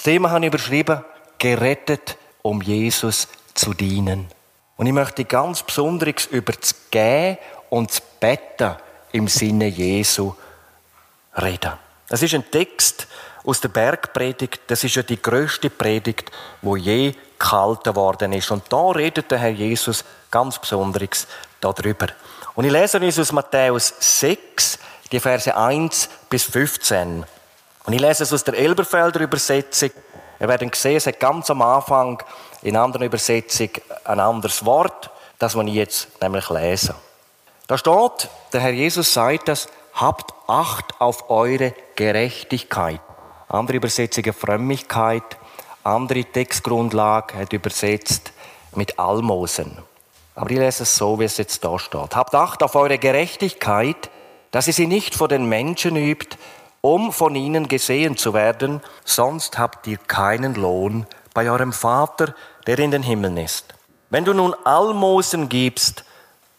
Das Thema habe ich überschrieben, gerettet, um Jesus zu dienen. Und ich möchte ganz besonders über das Gehen und das Betten im Sinne Jesu reden. Das ist ein Text aus der Bergpredigt. Das ist ja die größte Predigt, wo je gehalten worden ist. Und da redet der Herr Jesus ganz besonders darüber. Und ich lese uns aus Matthäus 6, die Verse 1 bis 15. Und ich lese es aus der Elberfelder Übersetzung. Ihr werdet sehen, es hat ganz am Anfang in anderen Übersetzung ein anderes Wort, das ich jetzt nämlich lese. Da steht, der Herr Jesus sagt das, habt Acht auf eure Gerechtigkeit. Andere Übersetzungen Frömmigkeit, andere Textgrundlage hat übersetzt mit Almosen. Aber ich lese es so, wie es jetzt da steht. Habt Acht auf eure Gerechtigkeit, dass ihr sie nicht vor den Menschen übt, um von ihnen gesehen zu werden, sonst habt ihr keinen Lohn bei eurem Vater, der in den Himmeln ist. Wenn du nun Almosen gibst,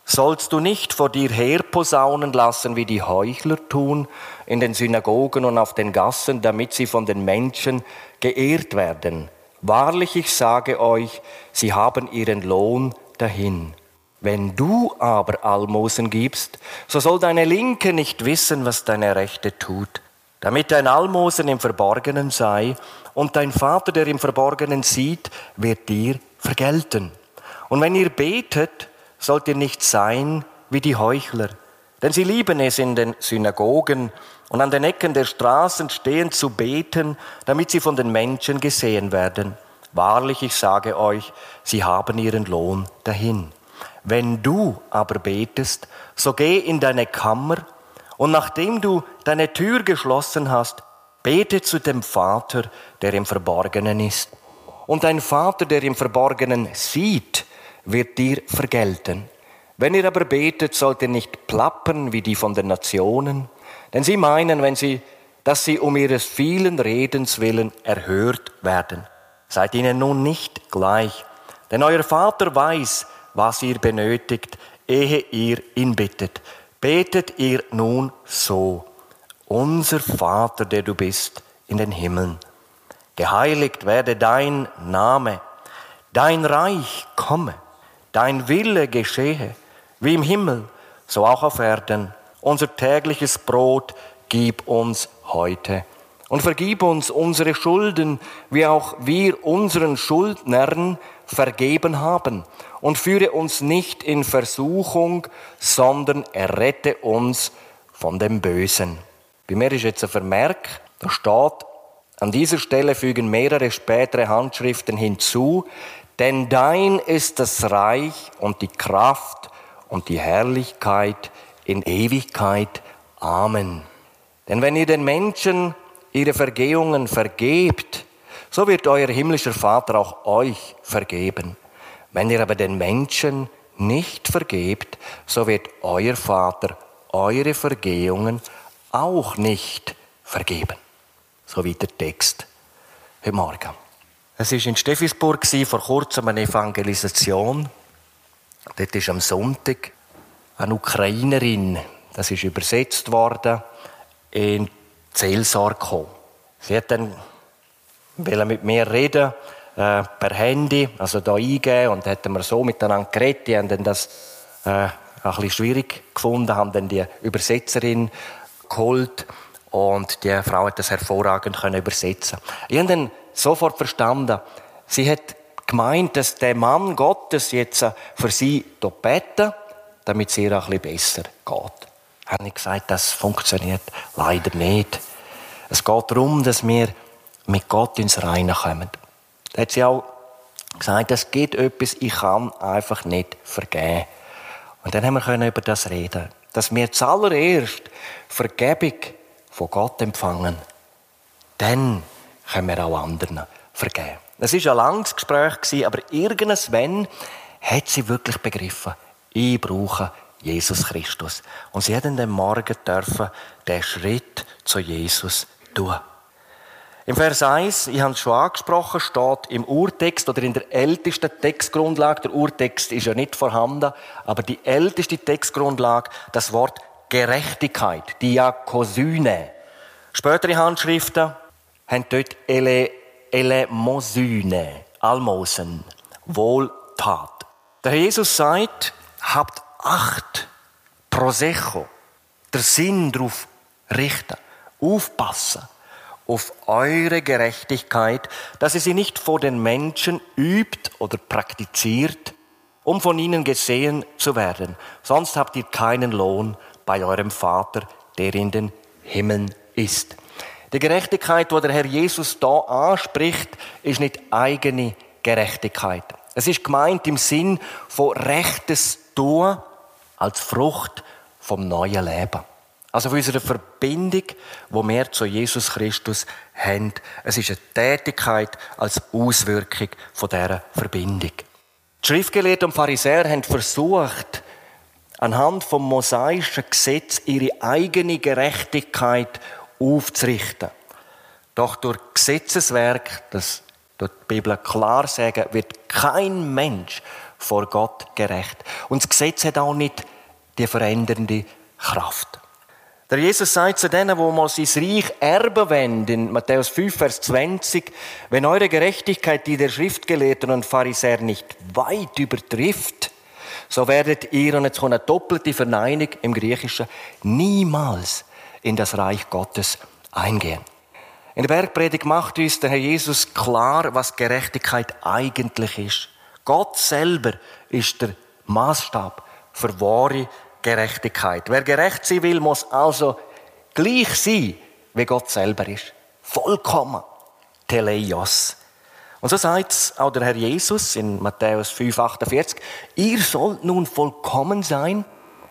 sollst du nicht vor dir herposaunen lassen, wie die Heuchler tun, in den Synagogen und auf den Gassen, damit sie von den Menschen geehrt werden. Wahrlich, ich sage euch, sie haben ihren Lohn dahin. Wenn du aber Almosen gibst, so soll deine Linke nicht wissen, was deine Rechte tut, damit dein Almosen im Verborgenen sei, und dein Vater, der im Verborgenen sieht, wird dir vergelten. Und wenn ihr betet, sollt ihr nicht sein wie die Heuchler, denn sie lieben es in den Synagogen und an den Ecken der Straßen stehen zu beten, damit sie von den Menschen gesehen werden. Wahrlich, ich sage euch, sie haben ihren Lohn dahin. Wenn du aber betest, so geh in deine Kammer und nachdem du deine Tür geschlossen hast, bete zu dem Vater, der im Verborgenen ist. Und dein Vater, der im Verborgenen sieht, wird dir vergelten. Wenn ihr aber betet, sollt ihr nicht plappern wie die von den Nationen, denn sie meinen, wenn sie, dass sie um ihres vielen Redens willen erhört werden. Seid ihnen nun nicht gleich, denn euer Vater weiß, was ihr benötigt, ehe ihr ihn bittet. Betet ihr nun so, unser Vater, der du bist in den Himmeln, geheiligt werde dein Name, dein Reich komme Dein Wille geschehe, wie im Himmel, so auch auf Erden. Unser tägliches Brot gib uns heute. Und vergib uns unsere Schulden, wie auch wir unseren Schuldnern vergeben haben. Und führe uns nicht in Versuchung, sondern errette uns von dem Bösen. Bei mir ist jetzt ein Vermerk, da steht, an dieser Stelle fügen mehrere spätere Handschriften hinzu, denn dein ist das Reich und die Kraft und die Herrlichkeit in Ewigkeit. Amen. Denn wenn ihr den Menschen ihre Vergehungen vergebt, so wird euer himmlischer Vater auch euch vergeben. Wenn ihr aber den Menschen nicht vergebt, so wird euer Vater eure Vergehungen auch nicht vergeben. So wie der Text heute Morgen. Es war in Steffisburg vor kurzem eine Evangelisation. Dort ist am Sonntag eine Ukrainerin, das ist übersetzt worden, in Zelsar gekommen. Sie hat dann mit mir reden äh, per Handy, also da eingeben und hätten wir so miteinander geredet. Die haben dann das äh, ein bisschen schwierig gefunden, haben dann die Übersetzerin geholt und die Frau hat das hervorragend können übersetzen. Ich habe dann sofort verstanden. Sie hat gemeint, dass der Mann Gottes jetzt äh, für sie beten, damit es ihr ein bisschen besser geht. Habe ich gesagt, das funktioniert leider nicht. Es geht darum, dass wir mit Gott ins Reine kommen. Da hat sie auch gesagt, es geht etwas, ich kann einfach nicht vergeben. Und dann haben wir über das reden, dass wir zuallererst Vergebung von Gott empfangen. Dann können wir auch anderen vergeben. Es war ein langes Gespräch, aber irgendwann hat sie wirklich begriffen, ich brauche Jesus Christus. Und sie hat an dem Morgen dürfen den Schritt zu Jesus tun. Im Vers 1, ich habe es schon angesprochen, steht im Urtext oder in der ältesten Textgrundlage, der Urtext ist ja nicht vorhanden, aber die älteste Textgrundlage, das Wort Gerechtigkeit, Diakosyne. Spätere Handschriften haben dort Ele Elemosyne, Almosen, Wohltat. Der Jesus sagt, habt Acht, Prosecco, der Sinn darauf richten, aufpassen auf eure Gerechtigkeit, dass ihr sie nicht vor den Menschen übt oder praktiziert, um von ihnen gesehen zu werden. Sonst habt ihr keinen Lohn bei eurem Vater, der in den Himmeln ist. Die Gerechtigkeit, die der Herr Jesus da anspricht, ist nicht eigene Gerechtigkeit. Es ist gemeint im Sinn von rechtes Tun als Frucht vom neuen Leben. Also von unserer Verbindung, wo wir zu Jesus Christus haben. Es ist eine Tätigkeit als Auswirkung von dieser Verbindung. Die Schriftgelehrten und Pharisäer haben versucht, anhand vom mosaischen Gesetz ihre eigene Gerechtigkeit aufzurichten. Doch durch Gesetzeswerk, das die Bibel klar sagen, wird kein Mensch vor Gott gerecht. Und das Gesetz hat auch nicht die verändernde Kraft. Der Jesus sagt zu denen, wo mal sein Reich erben wollen, in Matthäus 5, Vers 20, wenn eure Gerechtigkeit die der Schriftgelehrten und Pharisäer nicht weit übertrifft, so werdet ihr, und jetzt kommt eine doppelte Verneinung im Griechischen, niemals in das Reich Gottes eingehen. In der Bergpredigt macht uns der Herr Jesus klar, was Gerechtigkeit eigentlich ist. Gott selber ist der Maßstab für wahre Gerechtigkeit. Wer gerecht sein will, muss also gleich sein, wie Gott selber ist. Vollkommen. Teleios. Und so sagt es auch der Herr Jesus in Matthäus 5, 48. Ihr sollt nun vollkommen sein,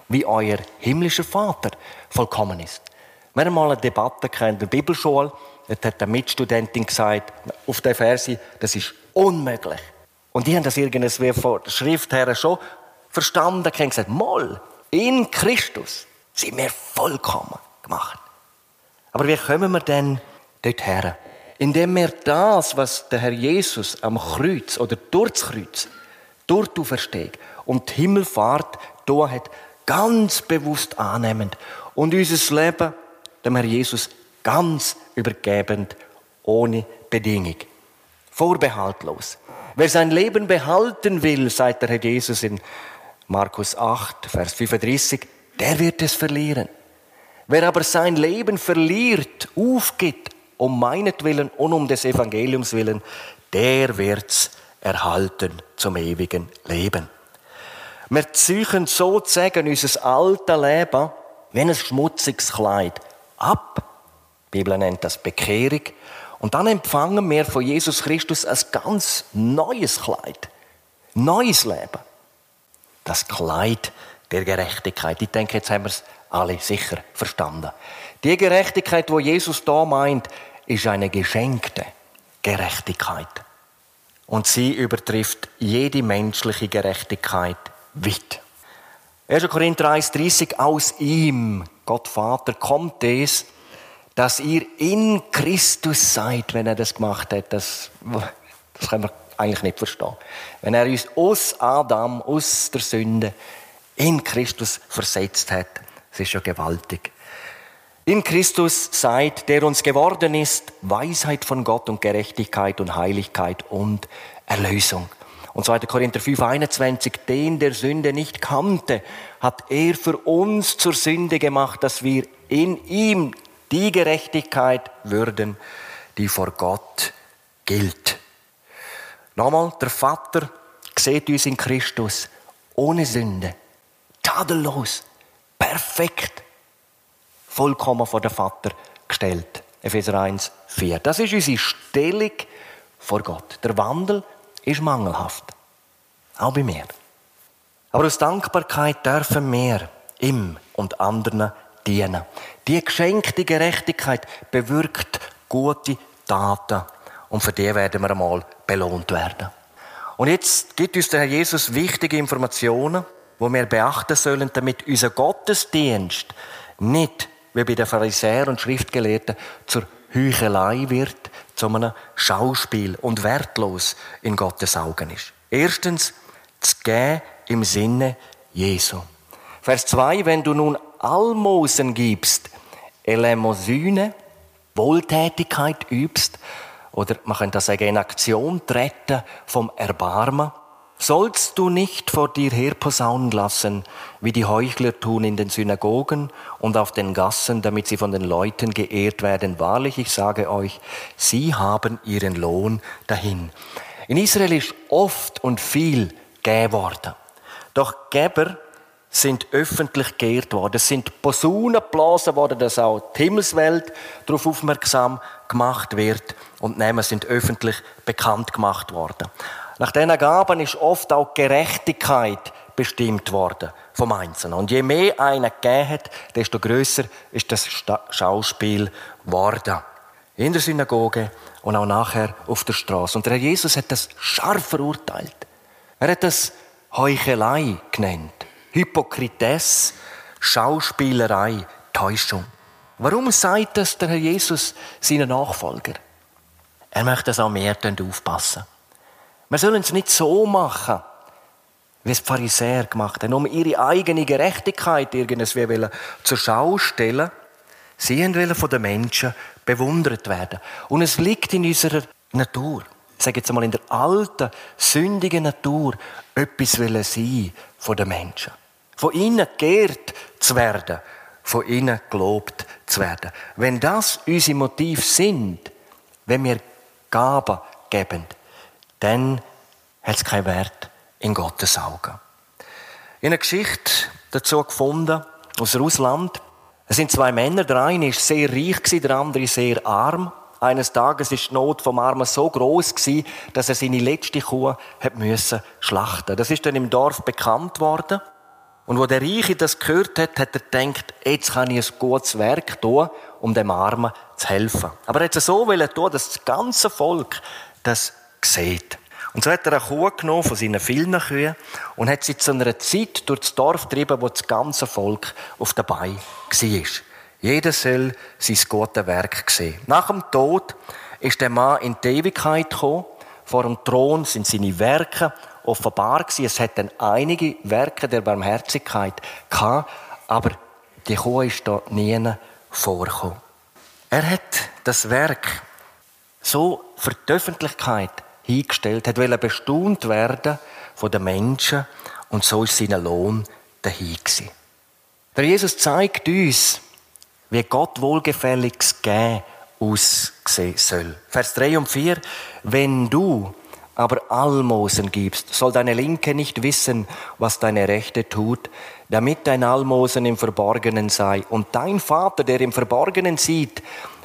wie euer himmlischer Vater vollkommen ist. Wir haben mal eine Debatte in der Bibelschule. Dort hat eine Mitstudentin gesagt, auf der Verse, das ist unmöglich. Und die haben das irgendwie von der Schrift her schon verstanden. Die haben gesagt, Moll, in Christus sind wir vollkommen gemacht. Aber wie kommen wir denn dorthin? Indem wir das, was der Herr Jesus am Kreuz oder durch das Kreuz, durch die Verstehung und die Himmelfahrt da hat, ganz bewusst annehmen und unser Leben dem Herr Jesus ganz übergebend, ohne Bedingung. Vorbehaltlos. Wer sein Leben behalten will, sagt der Herr Jesus in Markus 8, Vers 35, der wird es verlieren. Wer aber sein Leben verliert, aufgibt, um meinetwillen und um des Evangeliums willen, der wird's erhalten zum ewigen Leben. Wir ziehen sozusagen unser altes Leben wie ein schmutziges Kleid ab. Die Bibel nennt das Bekehrung. Und dann empfangen wir von Jesus Christus ein ganz neues Kleid. Neues Leben das Kleid der Gerechtigkeit. Ich denke, jetzt haben wir es alle sicher verstanden. Die Gerechtigkeit, wo Jesus da meint, ist eine geschenkte Gerechtigkeit. Und sie übertrifft jede menschliche Gerechtigkeit weit. 1. Korinther 1,30 Aus ihm, Gott Vater, kommt es, dass ihr in Christus seid, wenn er das gemacht hat. Das, das können wir eigentlich nicht verstehen. Wenn er uns aus Adam, aus der Sünde, in Christus versetzt hat, das ist ja gewaltig. In Christus seid, der uns geworden ist, Weisheit von Gott und Gerechtigkeit und Heiligkeit und Erlösung. Und 2. Korinther 5, 21, den der Sünde nicht kannte, hat er für uns zur Sünde gemacht, dass wir in ihm die Gerechtigkeit würden, die vor Gott gilt. Nochmal, der Vater sieht uns in Christus ohne Sünde, tadellos, perfekt, vollkommen vor den Vater gestellt. Epheser 1, 4. Das ist unsere Stellung vor Gott. Der Wandel ist mangelhaft. Auch bei mir. Aber aus Dankbarkeit dürfen wir ihm und anderen dienen. Die geschenkte Gerechtigkeit bewirkt gute Taten und für die werden wir einmal belohnt werden. Und jetzt gibt uns der Herr Jesus wichtige Informationen, wo wir beachten sollen, damit unser Gottesdienst nicht, wie bei den Pharisäern und Schriftgelehrten, zur Heuchelei wird, zu einem Schauspiel und wertlos in Gottes Augen ist. Erstens, zu geben im Sinne Jesu. Vers 2, wenn du nun Almosen gibst, Elemosyne, Wohltätigkeit übst, oder man könnte das sagen, in Aktion treten vom Erbarmen. Sollst du nicht vor dir herposaunen lassen, wie die Heuchler tun in den Synagogen und auf den Gassen, damit sie von den Leuten geehrt werden. Wahrlich, ich sage euch, sie haben ihren Lohn dahin. In Israel ist oft und viel gegeben worden. Doch Geber sind öffentlich geehrt worden. Es sind Posaunen geblasen worden, dass auch die Himmelswelt darauf aufmerksam gemacht wird. Und Namen sind öffentlich bekannt gemacht worden. Nach diesen Gaben ist oft auch Gerechtigkeit bestimmt worden vom Einzelnen. Und je mehr einer gegeben hat, desto größer ist das Schauspiel geworden. In der Synagoge und auch nachher auf der Straße. Und der Herr Jesus hat das scharf verurteilt. Er hat das Heuchelei genannt. Hypokrites, Schauspielerei, Täuschung. Warum sagt das der Herr Jesus seinen Nachfolger? Er möchte, dass auch mehr aufpassen. Wir sollen es nicht so machen, wie es die Pharisäer gemacht haben, um ihre eigene Gerechtigkeit irgendwie zur Schau stellen. Sie wollen von den Menschen bewundert werden. Und es liegt in unserer Natur, ich sage jetzt einmal in der alten, sündigen Natur, etwas wollen sein von den Menschen. Von ihnen geehrt zu werden, von ihnen gelobt zu werden. Wenn das unsere Motive sind, wenn wir Gaben geben, dann hat es keinen Wert in Gottes Augen. Ich habe eine Geschichte dazu gefunden, aus Russland. Es sind zwei Männer, der eine ist sehr reich, der andere sehr arm. Eines Tages ist die Not vom Armen so groß dass er seine letzte Kuh schlachten. Das ist dann im Dorf bekannt worden. Und wo der Reiche das gehört hat, hat er gedacht, jetzt kann ich ein gutes Werk tun, um dem Armen zu helfen. Aber er hat es so tun, dass das ganze Volk das sieht. Und so hat er eine Kuh genommen von seinen vielen Kühen und hat sie zu einer Zeit durch das Dorf getrieben, wo das ganze Volk auf dabei war. Jeder soll sein gutes Werk sehen. Nach dem Tod ist der Mann in die Ewigkeit gekommen. Vor dem Thron sind seine Werke offenbar gewesen. Es hat dann einige Werke der Barmherzigkeit gehabt, aber die Kuh ist da nie vorgekommen. Er hat das Werk so für die Öffentlichkeit hingestellt, hat wollte bestaunt werden von den Menschen und so ist sein Lohn dahin gewesen. Der Jesus zeigt uns, wie Gott wohlgefälliges Gehen aussehen soll. Vers 3 und 4. Wenn du aber Almosen gibst, soll deine Linke nicht wissen, was deine Rechte tut, damit dein Almosen im Verborgenen sei. Und dein Vater, der im Verborgenen sieht,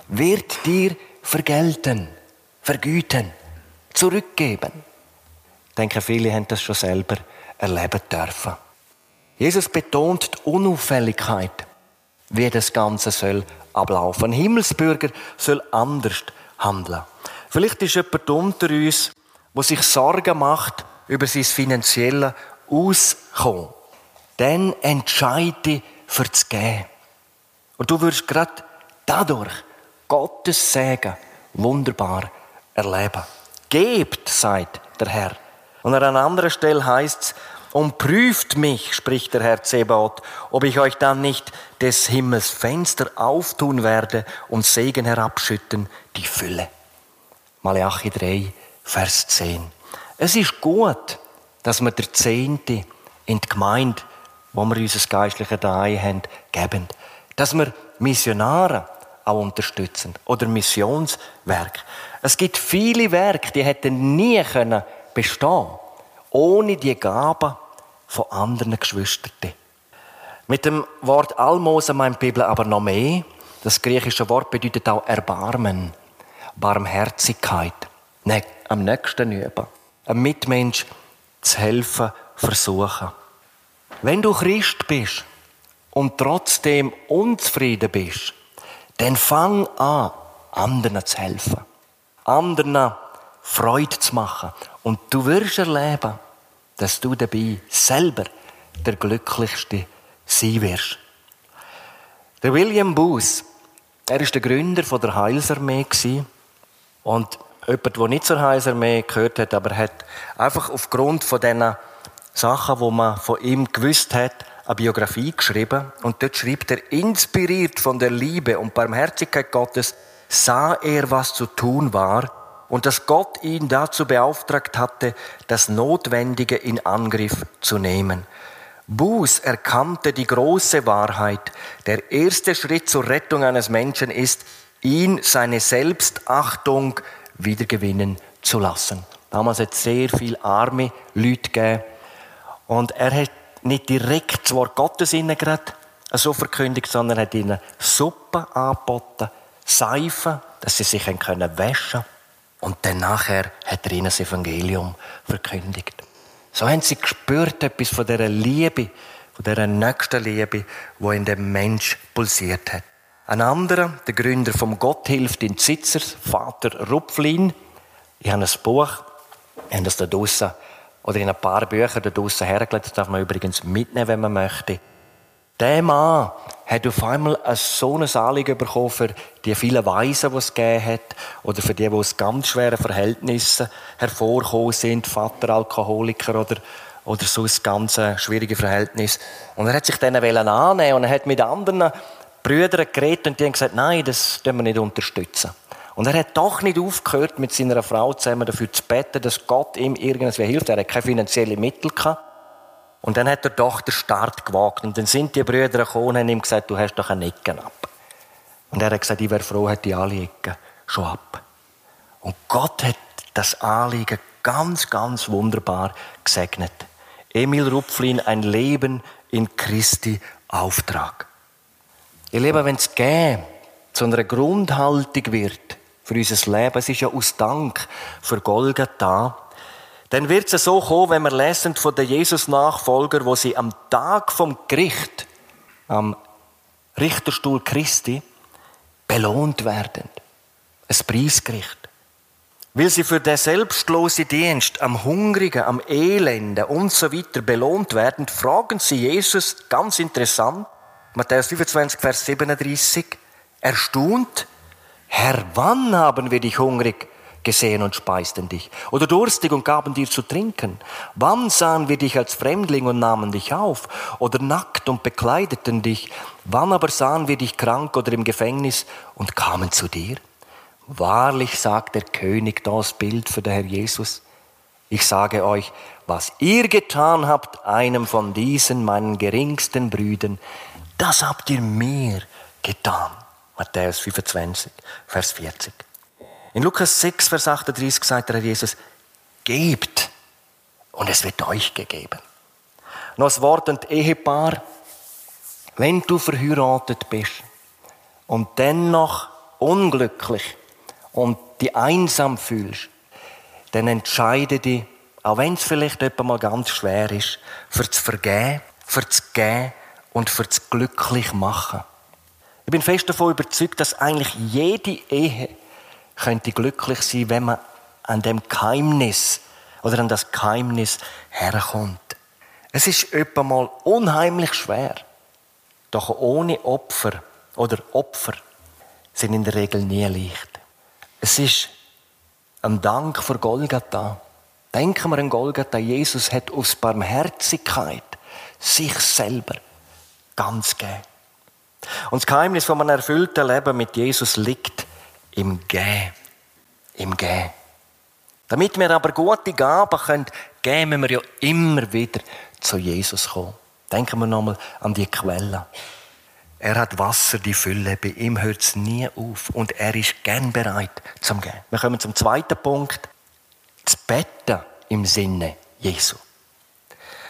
wird dir vergelten, vergüten zurückgeben. Ich denke, viele haben das schon selber erleben dürfen. Jesus betont die Unauffälligkeit, wie das Ganze soll ablaufen. Ein Himmelsbürger soll anders handeln. Vielleicht ist jemand unter uns, der sich Sorgen macht über sein finanzielles Auskommen. Dann entscheide für das Gehen. Und du wirst gerade dadurch Gottes Segen wunderbar erleben. Gebt, sagt der Herr. Und an einer anderen Stelle heißt es, und prüft mich, spricht der Herr Zebaoth, ob ich euch dann nicht des Himmels Fenster auftun werde und Segen herabschütten, die Fülle. Malachi 3, Vers 10. Es ist gut, dass wir der Zehnte in die Gemeinde, wo wir unser geistliches Daheim haben, geben. Dass wir Missionare auch unterstützen. Oder Missionswerk. Es gibt viele Werke, die hätten nie können bestehen ohne die Gaben von anderen Geschwistern. Mit dem Wort Almosen meint die Bibel aber noch mehr. Das griechische Wort bedeutet auch Erbarmen, Barmherzigkeit, ne, am nächsten üben, einem Mitmensch zu helfen, versuchen. Wenn du Christ bist und trotzdem unzufrieden bist, dann fang an, anderen zu helfen. Anderen Freude zu machen. Und du wirst erleben, dass du dabei selber der Glücklichste sein wirst. Der William Booth, er ist der Gründer der Heilsarmee und jemand, der nicht zur Heilsarmee gehört hat, aber hat einfach aufgrund von diesen Sachen, wo man von ihm gewusst hat, eine Biografie geschrieben und dort schreibt er, inspiriert von der Liebe und Barmherzigkeit Gottes, sah er, was zu tun war, und dass Gott ihn dazu beauftragt hatte, das Notwendige in Angriff zu nehmen. Buß erkannte die große Wahrheit. Der erste Schritt zur Rettung eines Menschen ist, ihn seine Selbstachtung wiedergewinnen zu lassen. Damals hat es sehr viele arme Leute gegeben. Und er hat nicht direkt das Wort Gottes ihnen gerade so verkündigt, sondern hat ihnen Suppe angeboten, Seife, dass sie sich waschen können Und dann nachher hat er ihnen das Evangelium verkündigt. So haben sie gespürt, etwas von dieser Liebe, von dieser nächsten Liebe, die in dem Mensch pulsiert hat. Ein anderer, der Gründer vom Gott hilft in Zitzers, Vater Rupflin. Ich habe ein Buch, ich habe das da draussen, oder in ein paar Büchern da draussen hergelegt, das darf man übrigens mitnehmen, wenn man möchte. Der Mann hat auf einmal ein so ein Anliegen bekommen für die vielen Weisen, die es gegeben hat, oder für die, die aus ganz schweren Verhältnissen hervorgekommen sind, Vateralkoholiker oder, oder so ein ganz schwieriges Verhältnis. Und er hat sich denen annehmen und er hat mit anderen Brüdern geredet und die haben gesagt, nein, das können wir nicht unterstützen. Und er hat doch nicht aufgehört, mit seiner Frau zusammen dafür zu beten, dass Gott ihm irgendwie hilft. Er hat keine finanziellen Mittel gehabt. Und dann hat er doch den Start gewagt. Und dann sind die Brüder gekommen und haben ihm gesagt, du hast doch eine Ecken ab. Und er hat gesagt, ich wäre froh, hätte ich alle Ecken schon ab. Und Gott hat das Anliegen ganz, ganz wunderbar gesegnet. Emil Rupflin, ein Leben in Christi Auftrag. Ihr Lieben, wenn es gehen zu einer Grundhaltung wird für unser Leben, es ist ja aus Dank für Golgatha, dann wird es so kommen, wenn wir lesen von den Jesus-Nachfolger, wo sie am Tag vom Gericht, am Richterstuhl Christi, belohnt werden. Ein Preisgericht. Weil sie für den selbstlosen Dienst am Hungrigen, am Elenden und so weiter belohnt werden, fragen sie Jesus ganz interessant, Matthäus 25, Vers 37, erstaunt, Herr, wann haben wir dich hungrig gesehen und speisten dich? Oder durstig und gaben dir zu trinken? Wann sahen wir dich als Fremdling und nahmen dich auf? Oder nackt und bekleideten dich? Wann aber sahen wir dich krank oder im Gefängnis und kamen zu dir? Wahrlich sagt der König das Bild für den Herr Jesus. Ich sage euch, was ihr getan habt, einem von diesen meinen geringsten Brüdern, das habt ihr mir getan. Matthäus 25, Vers 40. In Lukas 6, Vers 38 sagt der Herr Jesus, gebt und es wird euch gegeben. Noch das Wort und Ehepaar, wenn du verheiratet bist und dennoch unglücklich und die einsam fühlst, dann entscheide dich, auch wenn es vielleicht mal ganz schwer ist, für zu vergeben, für zu geben und für das glücklich machen. Ich bin fest davon überzeugt, dass eigentlich jede Ehe könnte glücklich sein, wenn man an dem Geheimnis oder an das Geheimnis herkommt. Es ist öppe mal unheimlich schwer. Doch ohne Opfer oder Opfer sind in der Regel nie leicht. Es ist ein Dank für Golgatha. Denken wir an Golgatha. Jesus hat aus Barmherzigkeit sich selber ganz geben. Und das Geheimnis von einem erfüllten Leben mit Jesus liegt im Gehen. Im Gehen. Damit wir aber gute Gaben können, gehen müssen wir ja immer wieder zu Jesus kommen. Denken wir nochmal an die Quelle. Er hat Wasser, die Fülle. Bei ihm hört es nie auf. Und er ist gern bereit zum Gehen. Wir kommen zum zweiten Punkt. Das Betten im Sinne Jesu.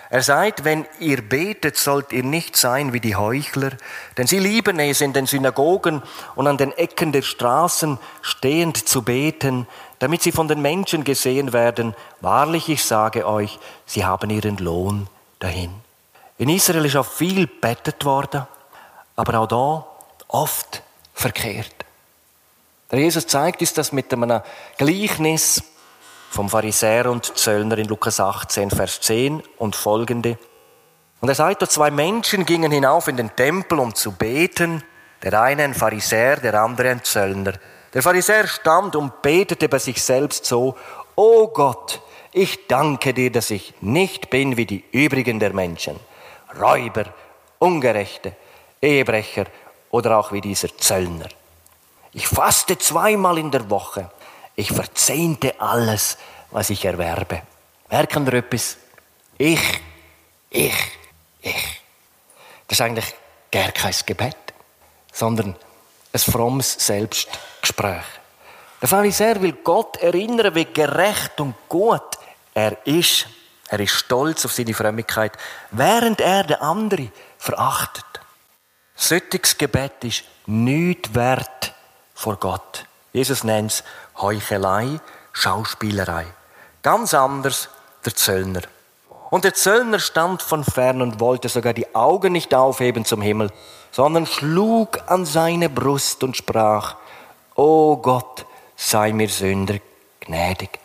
Er sagt, wenn ihr betet, sollt ihr nicht sein wie die Heuchler, denn sie lieben es, in den Synagogen und an den Ecken der Straßen stehend zu beten, damit sie von den Menschen gesehen werden. Wahrlich, ich sage euch, sie haben ihren Lohn dahin. In Israel ist auch viel bettet worden, aber auch da oft verkehrt. Der Jesus zeigt uns das mit einem Gleichnis, vom Pharisäer und Zöllner in Lukas 18, Vers 10 und folgende. Und er sagt, zwei Menschen gingen hinauf in den Tempel, um zu beten. Der eine ein Pharisäer, der andere ein Zöllner. Der Pharisäer stand und betete bei sich selbst so, O Gott, ich danke dir, dass ich nicht bin wie die übrigen der Menschen. Räuber, Ungerechte, Ehebrecher oder auch wie dieser Zöllner. Ich faste zweimal in der Woche. Ich verzehnte alles, was ich erwerbe. Merken wir etwas? Ich, ich, ich. Das ist eigentlich gar kein Gebet, sondern ein frommes Selbstgespräch. Da ich sehr, will Gott erinnern, wie gerecht und gut er ist. Er ist stolz auf seine Frömmigkeit, während er den anderen verachtet. Solches Gebet ist nichts wert vor Gott. Jesus nennt es Heuchelei, Schauspielerei. Ganz anders der Zöllner. Und der Zöllner stand von fern und wollte sogar die Augen nicht aufheben zum Himmel, sondern schlug an seine Brust und sprach, O Gott, sei mir Sünder gnädig.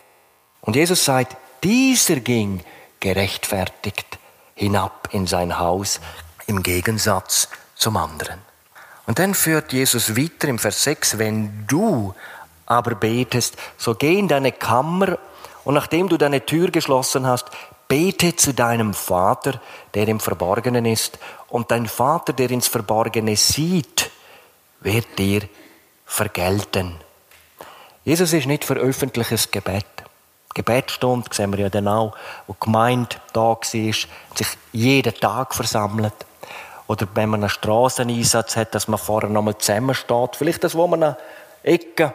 Und Jesus sagt, dieser ging gerechtfertigt hinab in sein Haus im Gegensatz zum anderen. Und dann führt Jesus weiter im Vers 6, wenn du aber betest, so geh in deine Kammer und nachdem du deine Tür geschlossen hast, bete zu deinem Vater, der im Verborgenen ist, und dein Vater, der ins Verborgene sieht, wird dir vergelten. Jesus ist nicht für öffentliches Gebet. Gebetsstunde, sehen wir ja dann auch, wo die Gemeinde da war, sich jeden Tag versammelt. Oder wenn man einen Strasseneinsatz hat, dass man vorher nochmal zusammensteht. Vielleicht das, wo man eine Ecke,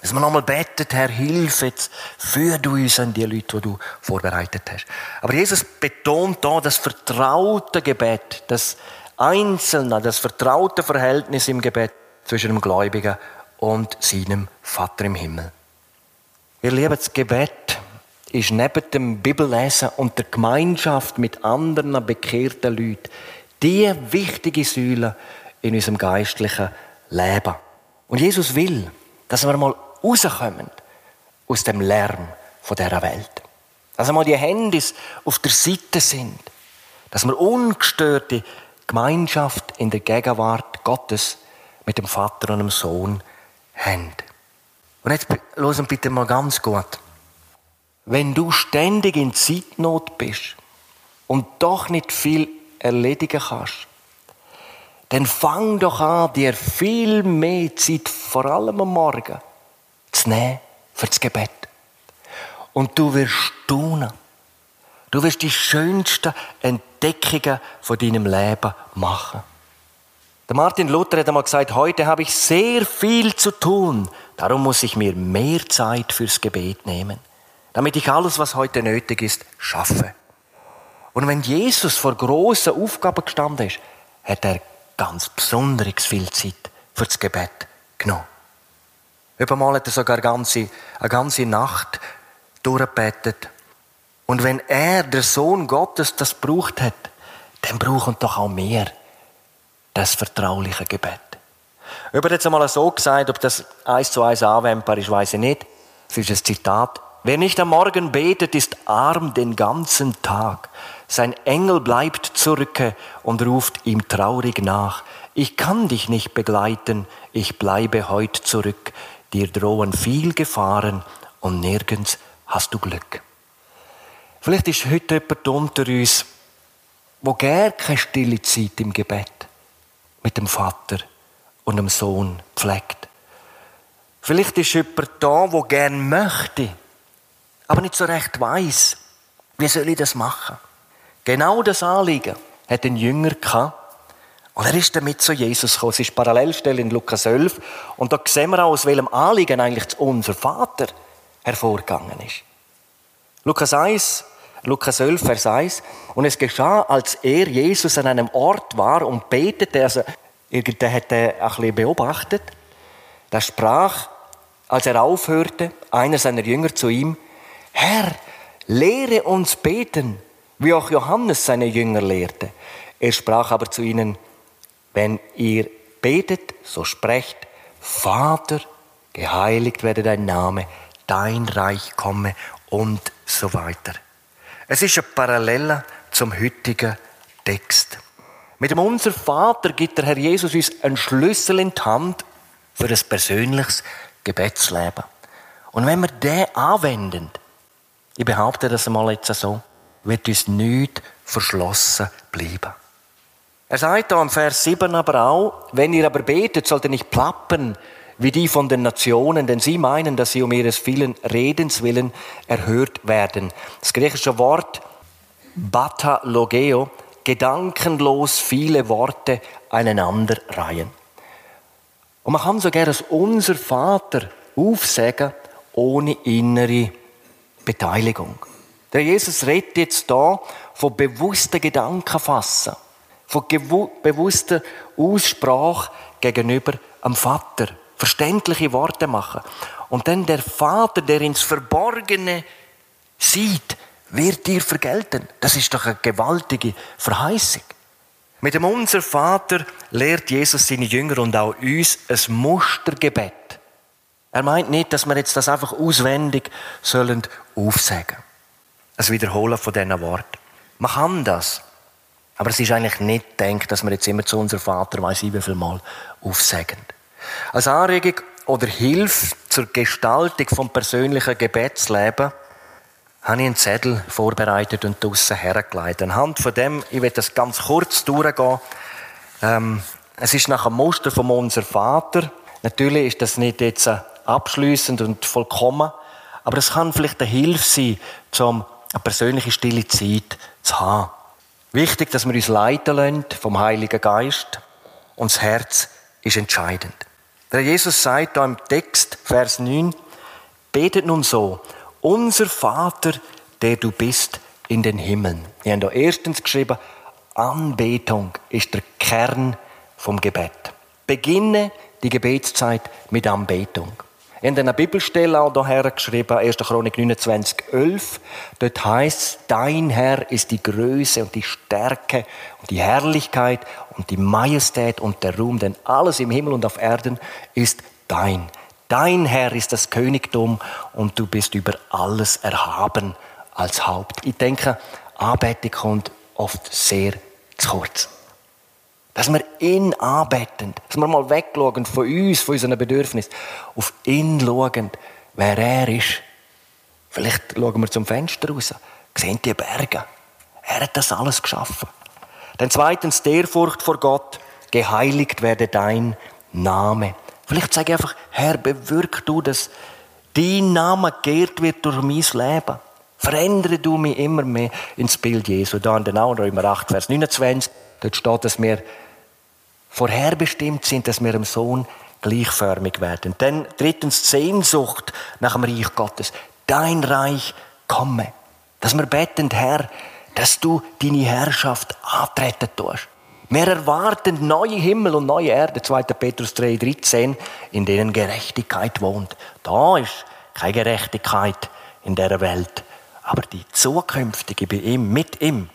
dass man nochmal betet, Herr, hilf jetzt, führ du uns an die Leute, die du vorbereitet hast. Aber Jesus betont da das vertraute Gebet, das einzelne, das vertraute Verhältnis im Gebet zwischen dem Gläubigen und seinem Vater im Himmel. Ihr Lieben, das Gebet ist neben dem Bibellesen und der Gemeinschaft mit anderen bekehrten Leuten die wichtige Säule in unserem geistlichen Leben. Und Jesus will, dass wir mal rauskommen aus dem Lärm dieser Welt. Dass einmal die Handys auf der Seite sind. Dass wir ungestörte Gemeinschaft in der Gegenwart Gottes mit dem Vater und dem Sohn haben. Und jetzt hören bitte mal ganz gut. Wenn du ständig in Zeitnot bist und doch nicht viel erledigen kannst, dann fang doch an, dir viel mehr Zeit, vor allem am Morgen, zu nehmen für das Gebet. Und du wirst staunen. Du wirst die schönsten Entdeckungen von deinem Leben machen. Der Martin Luther hat einmal gesagt, heute habe ich sehr viel zu tun, darum muss ich mir mehr Zeit fürs Gebet nehmen, damit ich alles, was heute nötig ist, schaffe. Und wenn Jesus vor grossen Aufgaben gestanden ist, hat er ganz besonders viel Zeit für das Gebet genommen. Übermal hat er sogar eine ganze, eine ganze Nacht durchgebetet. Und wenn er, der Sohn Gottes, das braucht hat, dann brauchen doch auch mehr das vertrauliche Gebet. Über jetzt einmal so gesagt, ob das eins zu eins anwendbar ist, weiß ich nicht. Es ist ein Zitat. Wer nicht am Morgen betet, ist arm den ganzen Tag. Sein Engel bleibt zurück und ruft ihm traurig nach. Ich kann dich nicht begleiten, ich bleibe heut zurück. Dir drohen viel Gefahren und nirgends hast du Glück. Vielleicht ist heute jemand unter uns, wo gar keine stille Zeit im Gebet mit dem Vater und dem Sohn pflegt. Vielleicht ist jemand da, wo gern möchte, aber nicht so recht weiß, wie soll ich das machen? Genau das Anliegen hat ein Jünger gehabt. Und er ist damit zu Jesus gekommen. Es ist Parallelstelle in Lukas 11. Und da sehen wir auch, aus welchem Anliegen eigentlich unser Vater hervorgegangen ist. Lukas 1, Lukas 11, Vers 1. Und es geschah, als er, Jesus, an einem Ort war und betete, also irgendwer hat er ein bisschen beobachtet, da sprach, als er aufhörte, einer seiner Jünger zu ihm, Herr, lehre uns beten, wie auch Johannes seine Jünger lehrte. Er sprach aber zu ihnen, wenn ihr betet, so sprecht, Vater, geheiligt werde dein Name, dein Reich komme und so weiter. Es ist eine Parallele zum heutigen Text. Mit dem Unser Vater gibt der Herr Jesus uns einen Schlüssel in die Hand für ein persönliches Gebetsleben. Und wenn wir den anwenden, ich behaupte das einmal jetzt so, wird uns nichts verschlossen bleiben. Er sagt da im Vers 7 aber auch, wenn ihr aber betet, sollt ihr nicht plappern, wie die von den Nationen, denn sie meinen, dass sie um ihres vielen Redens willen erhört werden. Das griechische Wort Bata Logeo, gedankenlos viele Worte einander reihen. Und man kann sogar als unser Vater aufsagen, ohne innere Beteiligung. Der Jesus redet jetzt da von bewussten Gedankenfassen, von bewusster Aussprache gegenüber am Vater. Verständliche Worte machen. Und dann der Vater, der ins Verborgene sieht, wird dir vergelten. Das ist doch eine gewaltige Verheißung. Mit dem Unser Vater lehrt Jesus seine Jünger und auch uns ein Mustergebet. Er meint nicht, dass wir jetzt das einfach auswendig sollen aufsagen. Ein Wiederholen von diesen Worten. Man kann das. Aber es ist eigentlich nicht gedacht, dass wir jetzt immer zu unserem Vater, weiß wie viel Mal, aufsagen. Als Anregung oder Hilfe zur Gestaltung vom persönlichen Gebetsleben habe ich einen Zettel vorbereitet und draussen hergelegt. Anhand von dem, ich werde das ganz kurz durchgehen. Ähm, es ist nach dem Muster von unser Vater. Natürlich ist das nicht jetzt abschließend und vollkommen, aber es kann vielleicht eine Hilfe sein, um eine persönliche stille Zeit zu haben. Wichtig, dass wir uns leiten lassen vom Heiligen Geist und das Herz ist entscheidend. Der Jesus sagt da im Text, Vers 9, betet nun so, unser Vater, der du bist in den Himmeln. Wir haben da erstens geschrieben, Anbetung ist der Kern vom Gebet. Beginne die Gebetszeit mit Anbetung. In einer Bibelstelle auch daher geschrieben, 1. Chronik 29, 11. Dort heißt, dein Herr ist die Größe und die Stärke und die Herrlichkeit und die Majestät und der Ruhm, denn alles im Himmel und auf Erden ist dein. Dein Herr ist das Königtum und du bist über alles erhaben als Haupt. Ich denke, Anbetung kommt oft sehr zu kurz. Dass wir ihn anbeten, dass wir mal wegschauen von uns, von unseren Bedürfnissen, auf ihn schauen, wer er ist. Vielleicht schauen wir zum Fenster raus, sehen die Berge. Er hat das alles geschaffen. Dann zweitens, der Furcht vor Gott, geheiligt werde dein Name. Vielleicht sage ich einfach, Herr, bewirk du, dass dein Name geehrt wird durch mein Leben. Verändere du mich immer mehr ins Bild Jesu. Da in den Römer 8, Vers 29, dort steht, dass wir vorherbestimmt sind, dass wir dem Sohn gleichförmig werden. Dann drittens Sehnsucht nach dem Reich Gottes. Dein Reich komme. Dass wir beten, Herr, dass du deine Herrschaft antreten tust. Wir erwarten neue Himmel und neue Erde, 2. Petrus 3, 13, in denen Gerechtigkeit wohnt. Da ist keine Gerechtigkeit in der Welt, aber die zukünftige bei ihm, mit ihm,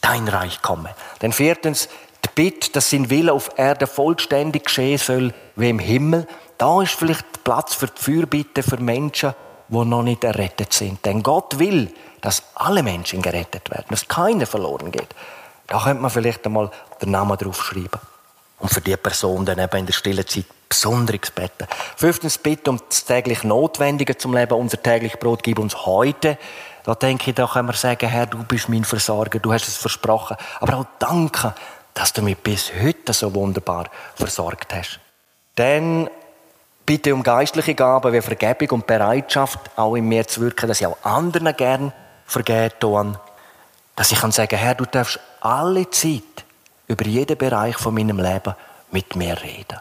dein Reich komme. Dann viertens, die Bitte, dass sein Wille auf Erde vollständig geschehen soll, wie im Himmel. Da ist vielleicht Platz für die Fürbitte für Menschen, die noch nicht errettet sind. Denn Gott will, dass alle Menschen gerettet werden, dass keiner verloren geht. Da könnte man vielleicht einmal den Namen draufschreiben. Und für die Person dann eben in der stillen Zeit besonderes beten. Fünftens, bitte um das täglich Notwendige zum Leben. Unser täglich Brot gib uns heute. Da denke ich, da können wir sagen, Herr, du bist mein Versorger, du hast es versprochen. Aber auch danke, dass du mich bis heute so wunderbar versorgt hast. Dann bitte um geistliche Gaben wie Vergebung und Bereitschaft, auch in mir zu wirken, dass ich auch anderen gern vergeben. Dass ich kann sagen, Herr, du darfst alle Zeit über jeden Bereich von meinem Leben mit mir reden.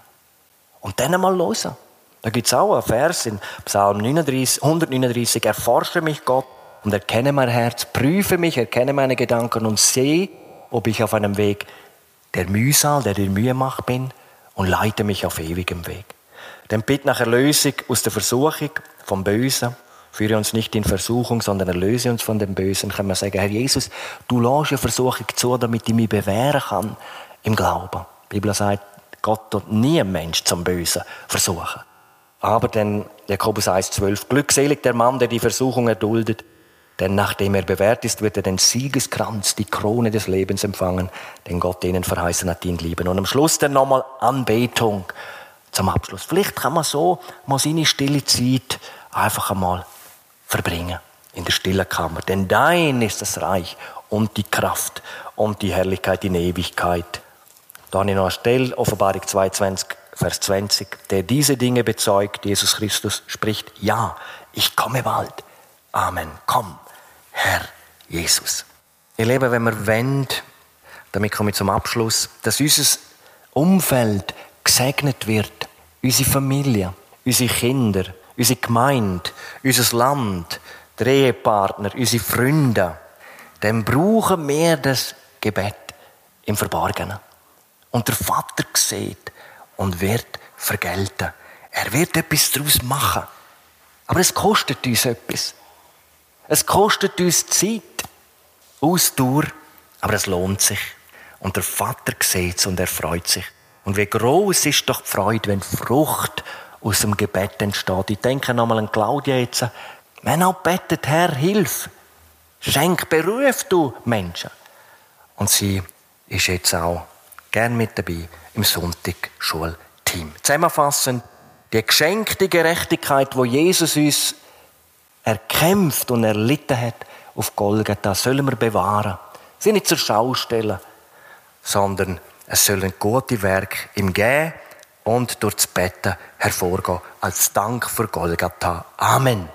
Und dann einmal hören. Da gibt es auch einen Vers in Psalm 39, 139, erforsche mich Gott und erkenne mein Herz, prüfe mich, erkenne meine Gedanken und sehe, ob ich auf einem Weg der Mühsal, der dir Mühe macht bin und leite mich auf ewigem Weg. Dann bitte nach Erlösung aus der Versuchung vom Bösen, Führe uns nicht in Versuchung, sondern erlöse uns von dem Bösen. Können wir sagen, Herr Jesus, du lässt ja Versuchung zu, damit ich mich bewähren kann im Glauben. Die Bibel sagt, Gott tut nie einen Mensch zum Bösen versuchen. Aber dann, Jakobus 1,12, glückselig der Mann, der die Versuchung erduldet, denn nachdem er bewährt ist, wird er den Siegeskranz, die Krone des Lebens empfangen, den Gott ihnen verheißen hat, ihn lieben. Und am Schluss dann nochmal Anbetung zum Abschluss. Vielleicht kann man so mal seine stille Zeit einfach einmal verbringen in der stillen Kammer. Denn dein ist das Reich und die Kraft und die Herrlichkeit in Ewigkeit. Da habe ich noch eine Stelle, Offenbarung 22, Vers 20. Der diese Dinge bezeugt, Jesus Christus spricht, ja, ich komme bald. Amen. Komm, Herr Jesus. Ihr Lieben, wenn wir wollen, damit komme ich zum Abschluss, dass unser Umfeld gesegnet wird, unsere Familie, unsere Kinder, unsere Gemeinde, unser Land, der Ehepartner, unsere Freunde, dann brauchen wir das Gebet im Verborgenen. Und der Vater sieht und wird vergelten. Er wird etwas daraus machen. Aber es kostet uns etwas. Es kostet uns Zeit, Ausdauer, aber es lohnt sich. Und der Vater sieht es und er freut sich. Und wie groß ist doch die Freude, wenn Frucht aus dem Gebet entsteht. Ich denke nochmal an Claudia jetzt. Wenn auch bettet, Herr, hilf. Schenk Beruf, du Menschen. Und sie ist jetzt auch gern mit dabei im Sonntag-Schulteam. Zusammenfassend, die geschenkte Gerechtigkeit, wo Jesus uns erkämpft und erlitten hat auf Golgatha, sollen wir bewahren. Sie nicht zur Schau stellen, sondern es sollen gute Werke im Gehen und durch das Betten hervorgehen als Dank für Golgatha. Amen.